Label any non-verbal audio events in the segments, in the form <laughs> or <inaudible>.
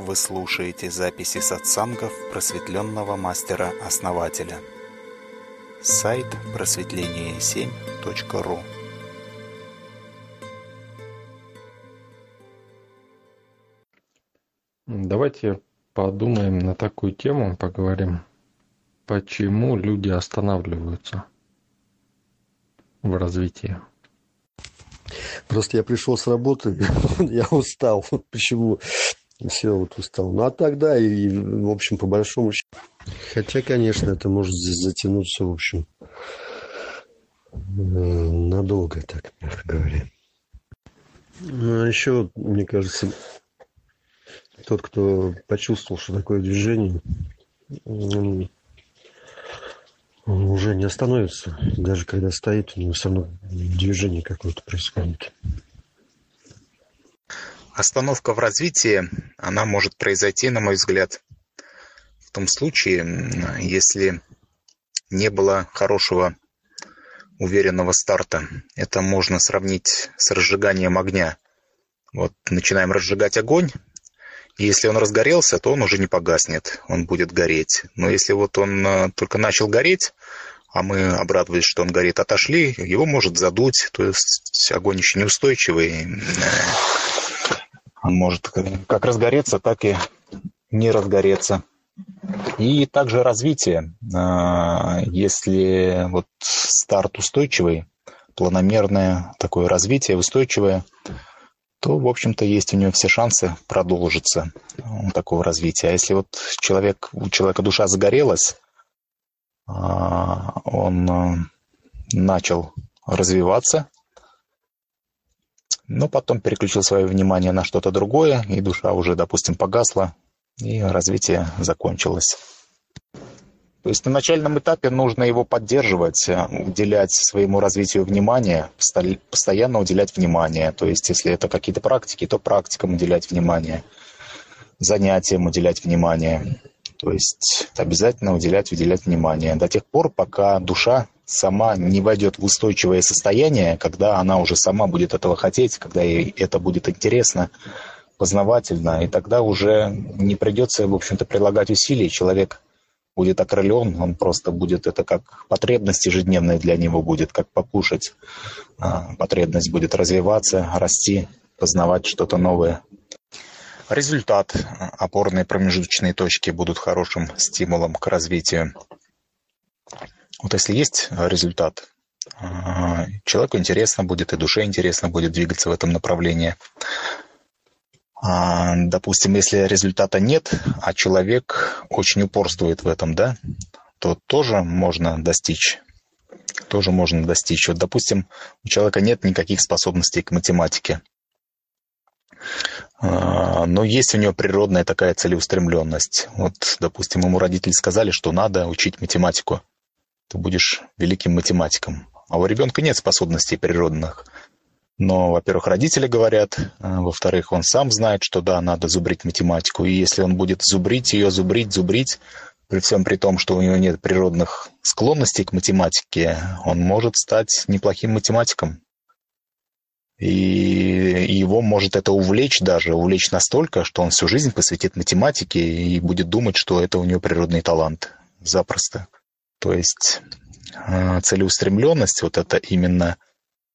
Вы слушаете записи сатсангов просветленного мастера-основателя. Сайт просветление7.ру Давайте подумаем на такую тему, поговорим. Почему люди останавливаются в развитии? Просто я пришел с работы, <laughs> я устал. Почему? Все, вот устал. Ну, а тогда, и, в общем, по большому счету. Хотя, конечно, это может затянуться, в общем, э, надолго, так, мягко говоря. Ну, а еще, мне кажется, тот, кто почувствовал, что такое движение, он, уже не остановится. Даже когда стоит, у него все равно движение какое-то происходит. Остановка в развитии, она может произойти, на мой взгляд, в том случае, если не было хорошего уверенного старта. Это можно сравнить с разжиганием огня. Вот начинаем разжигать огонь, и если он разгорелся, то он уже не погаснет, он будет гореть. Но если вот он э, только начал гореть, а мы обрадовались, что он горит, отошли, его может задуть, то есть огонь еще неустойчивый. Он может как разгореться, так и не разгореться. И также развитие. Э, если вот старт устойчивый, планомерное такое развитие, устойчивое, то, в общем-то, есть у него все шансы продолжиться такого развития. А если вот человек, у человека душа загорелась, а, он начал развиваться, но потом переключил свое внимание на что-то другое, и душа уже, допустим, погасла, и развитие закончилось. То есть на начальном этапе нужно его поддерживать, э, уделять своему развитию внимание, постоянно уделять внимание. То есть если это какие-то практики, то практикам уделять внимание, занятиям уделять внимание. То есть обязательно уделять, уделять внимание до тех пор, пока душа сама не войдет в устойчивое состояние, когда она уже сама будет этого хотеть, когда ей это будет интересно, познавательно, и тогда уже не придется, в общем-то, прилагать усилий. Человек будет окрылен, он просто будет, это как потребность ежедневная для него будет, как покушать. А, потребность будет развиваться, расти, познавать что-то новое. Результат. Опорные промежуточные точки будут хорошим стимулом к развитию. Вот если есть результат, а, человеку интересно будет, и душе интересно будет двигаться в этом направлении. А, допустим, если результата нет, а человек очень упорствует в этом, да, то тоже можно достичь. Тоже можно достичь. Вот, допустим, у человека нет никаких способностей к математике. А, но есть у него природная такая целеустремленность. Вот, допустим, ему родители сказали, что надо учить математику. Ты будешь великим математиком. А у ребенка нет способностей природных. Но, во-первых, родители говорят, а, во-вторых, он сам знает, что да, надо зубрить математику. И если он будет зубрить ее, зубрить, зубрить, при всем при том, что у него нет природных склонностей к математике, он может стать неплохим математиком. И его может это увлечь даже, увлечь настолько, что он всю жизнь посвятит математике и будет думать, что это у него природный талант. Запросто. То есть а, целеустремленность, вот это именно –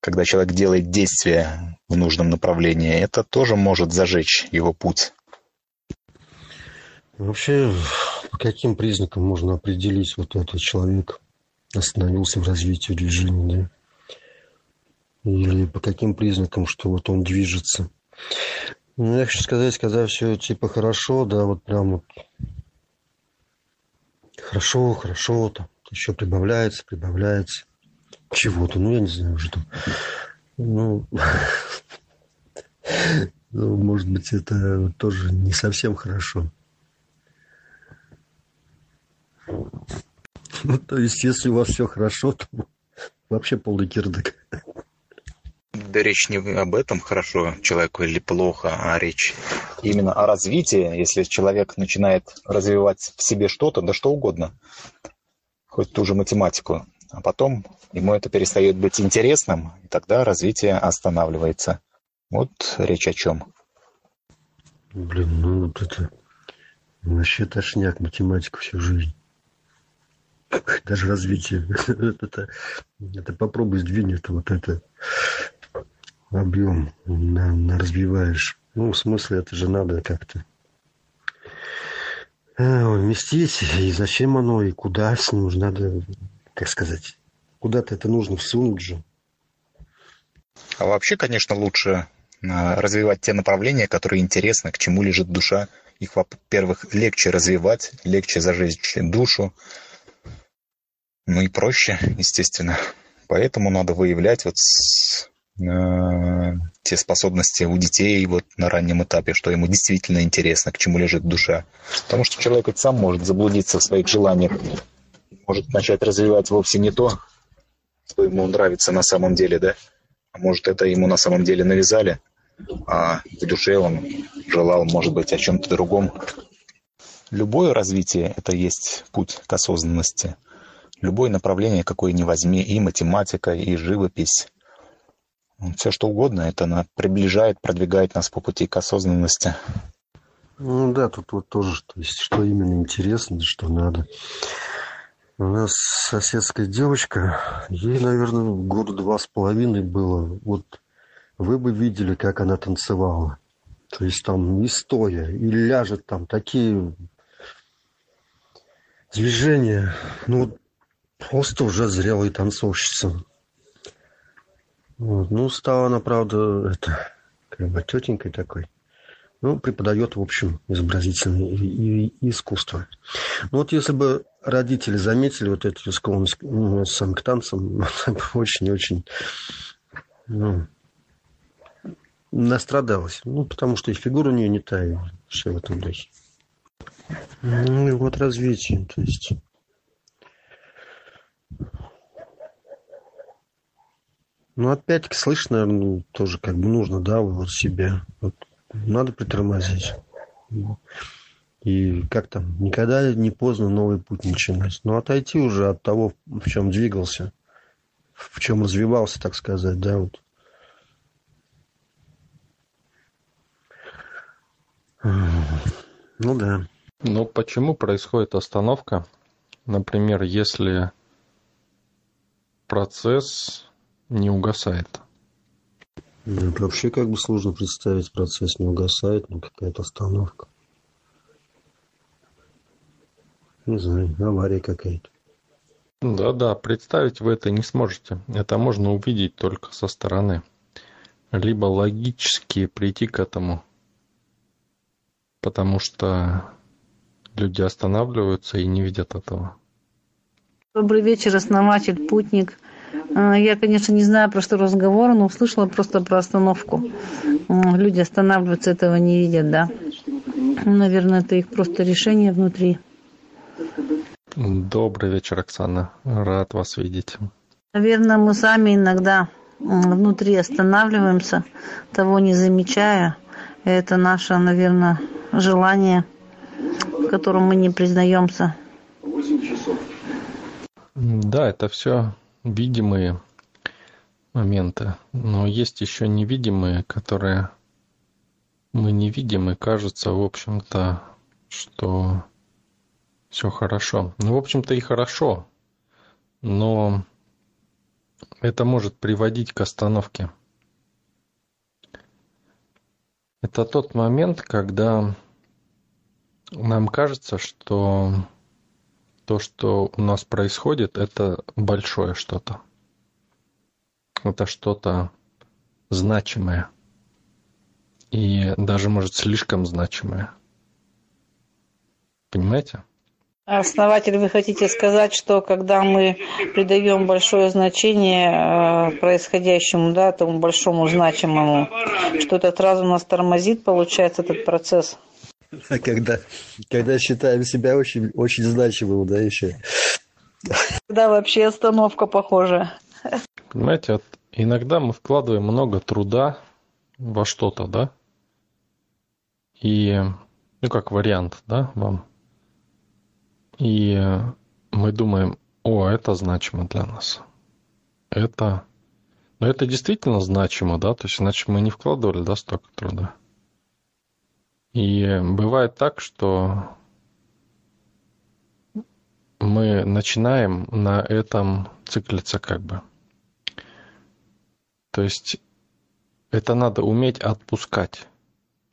когда человек делает действие в нужном направлении, это тоже может зажечь его путь. Вообще, по каким признакам можно определить, вот этот человек остановился в развитии движения, да? Или по каким признакам, что вот он движется? Ну, я хочу сказать, когда все типа хорошо, да, вот прям вот хорошо, хорошо, там еще прибавляется, прибавляется чего-то, ну, я не знаю, что. Ну, <laughs> ну, может быть, это тоже не совсем хорошо. Ну, то есть, если у вас все хорошо, то вообще полный кирдык. Да речь не об этом, хорошо человеку или плохо, а речь именно о развитии. Если человек начинает развивать в себе что-то, да что угодно, хоть ту же математику, а потом ему это перестает быть интересным, и тогда развитие останавливается. Вот речь о чем. Блин, ну вот это вообще тошняк математику всю жизнь. Даже развитие. <laughs> это, это попробуй сдвинь это вот это объем на, на развиваешь. Ну, в смысле, это же надо как-то вместить. И зачем оно, и куда с ним уже надо, как сказать, куда-то это нужно всунуть же. А вообще, конечно, лучше а, развивать те направления, которые интересны, к чему лежит душа. Их, во-первых, легче развивать, легче зажечь душу, ну и проще, естественно. Поэтому надо выявлять вот с, э, те способности у детей вот на раннем этапе, что ему действительно интересно, к чему лежит душа. Потому что человек ведь сам может заблудиться в своих желаниях, может начать развивать вовсе не то, что ему нравится на самом деле, да? А может, это ему на самом деле навязали, а в душе он желал, может быть, о чем-то другом. Любое развитие – это есть путь к осознанности. Любое направление, какое ни возьми, и математика, и живопись. Все что угодно, это приближает, продвигает нас по пути к осознанности. Ну да, тут вот тоже, то есть, что именно интересно, что надо. У нас соседская девочка, ей, наверное, года два с половиной было. Вот вы бы видели, как она танцевала. То есть там и стоя, и ляжет там такие движения. Ну, просто уже зрелая танцовщица. Вот. Ну, стала она, правда, это, как бы тетенькой такой. Ну, преподает, в общем, изобразительное и, и, искусство. Ну, вот если бы родители заметили вот эту склонность ну, сам к танцам, очень-очень ну, настрадалась. Ну, потому что и фигура у нее не та, и все в этом духе. Ну, и вот развитие, то есть... Ну, опять-таки, слышно, наверное, тоже как бы нужно, да, вот себя. Вот надо притормозить. И как там, никогда не поздно новый путь начинать. Но отойти уже от того, в чем двигался, в чем развивался, так сказать, да, вот. Ну да. Ну почему происходит остановка? Например, если процесс не угасает. Ну, это вообще как бы сложно представить, процесс не угасает, но какая-то остановка. Не знаю, авария какая-то. Да-да, представить вы это не сможете. Это можно увидеть только со стороны. Либо логически прийти к этому, потому что люди останавливаются и не видят этого. Добрый вечер, основатель, путник. А, я, конечно, не знаю, про что разговор, но услышала просто про остановку. Люди останавливаются, этого не видят, да. Наверное, это их просто решение внутри. Добрый вечер, Оксана. Рад вас видеть. Наверное, мы сами иногда внутри останавливаемся, того не замечая. Это наше, наверное, желание, в котором мы не признаемся. Да, это все видимые моменты, но есть еще невидимые, которые мы не видим, и кажется, в общем-то, что все хорошо. Ну, в общем-то, и хорошо, но это может приводить к остановке. Это тот момент, когда нам кажется, что то, что у нас происходит, это большое что-то. Это что-то значимое. И даже, может, слишком значимое. Понимаете? Основатель, вы хотите сказать, что когда мы придаем большое значение э, происходящему, да, тому большому значимому, что это сразу нас тормозит, получается, этот процесс? <laughs> Когда, когда считаем себя очень, очень значимым, да, еще. Да, вообще остановка похожа. Понимаете, вот иногда мы вкладываем много труда во что-то, да? И, ну, как вариант, да, вам. И мы думаем, о, это значимо для нас. Это, но это действительно значимо, да? То есть, иначе мы не вкладывали, да, столько труда. И бывает так, что мы начинаем на этом циклиться как бы. То есть это надо уметь отпускать.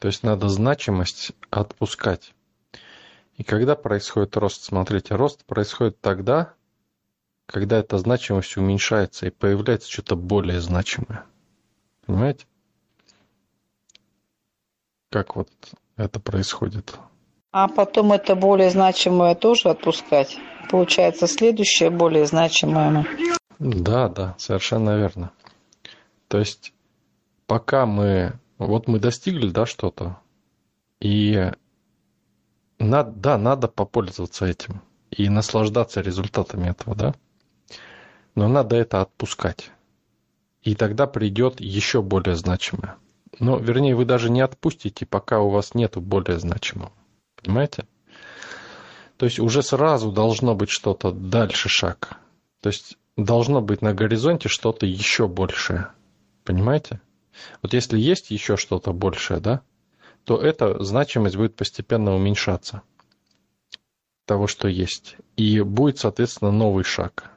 То есть надо значимость отпускать. И когда происходит рост, смотрите, рост происходит тогда, когда эта значимость уменьшается и появляется что-то более значимое. Понимаете? Как вот это происходит? А потом это более значимое тоже отпускать. Получается, следующее более значимое. Да, да, совершенно верно. То есть, пока мы... Вот мы достигли, да, что-то, и надо, да, надо попользоваться этим и наслаждаться результатами этого, да. Но надо это отпускать. И тогда придет еще более значимое. Но, вернее, вы даже не отпустите, пока у вас нету более значимого. Понимаете? То есть уже сразу должно быть что-то дальше шаг. То есть должно быть на горизонте что-то еще большее. Понимаете? Вот если есть еще что-то большее, да, то эта значимость будет постепенно уменьшаться того, что есть. И будет, соответственно, новый шаг.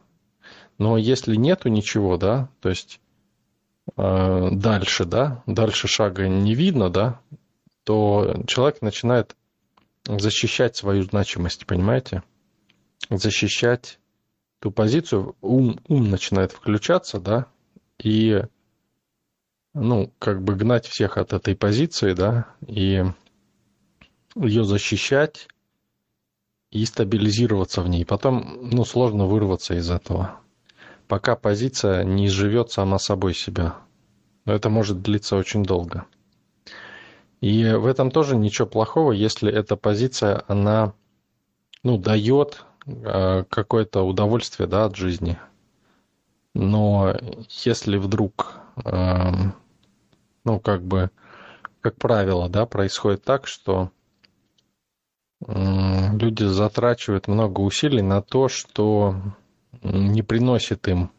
Но если нету ничего, да, то есть э, дальше, да, дальше шага не видно, да, то человек начинает защищать свою значимость, понимаете? Защищать ту позицию, ум, ум начинает включаться, да, и, ну, как бы гнать всех от этой позиции, да, и ее защищать и стабилизироваться в ней. Потом, ну, сложно вырваться из этого, пока позиция не изживет сама собой себя. Но это может длиться очень долго. И в этом тоже ничего плохого, если эта позиция, она ну, дает э, какое-то удовольствие да, от жизни. Но если вдруг, э, ну, как бы, как правило, да, происходит так, что люди затрачивают много усилий на то, что не приносит им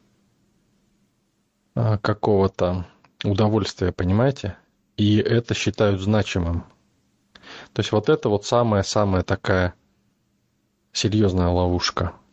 э, какого-то удовольствия, понимаете? и это считают значимым. То есть вот это вот самая-самая такая серьезная ловушка –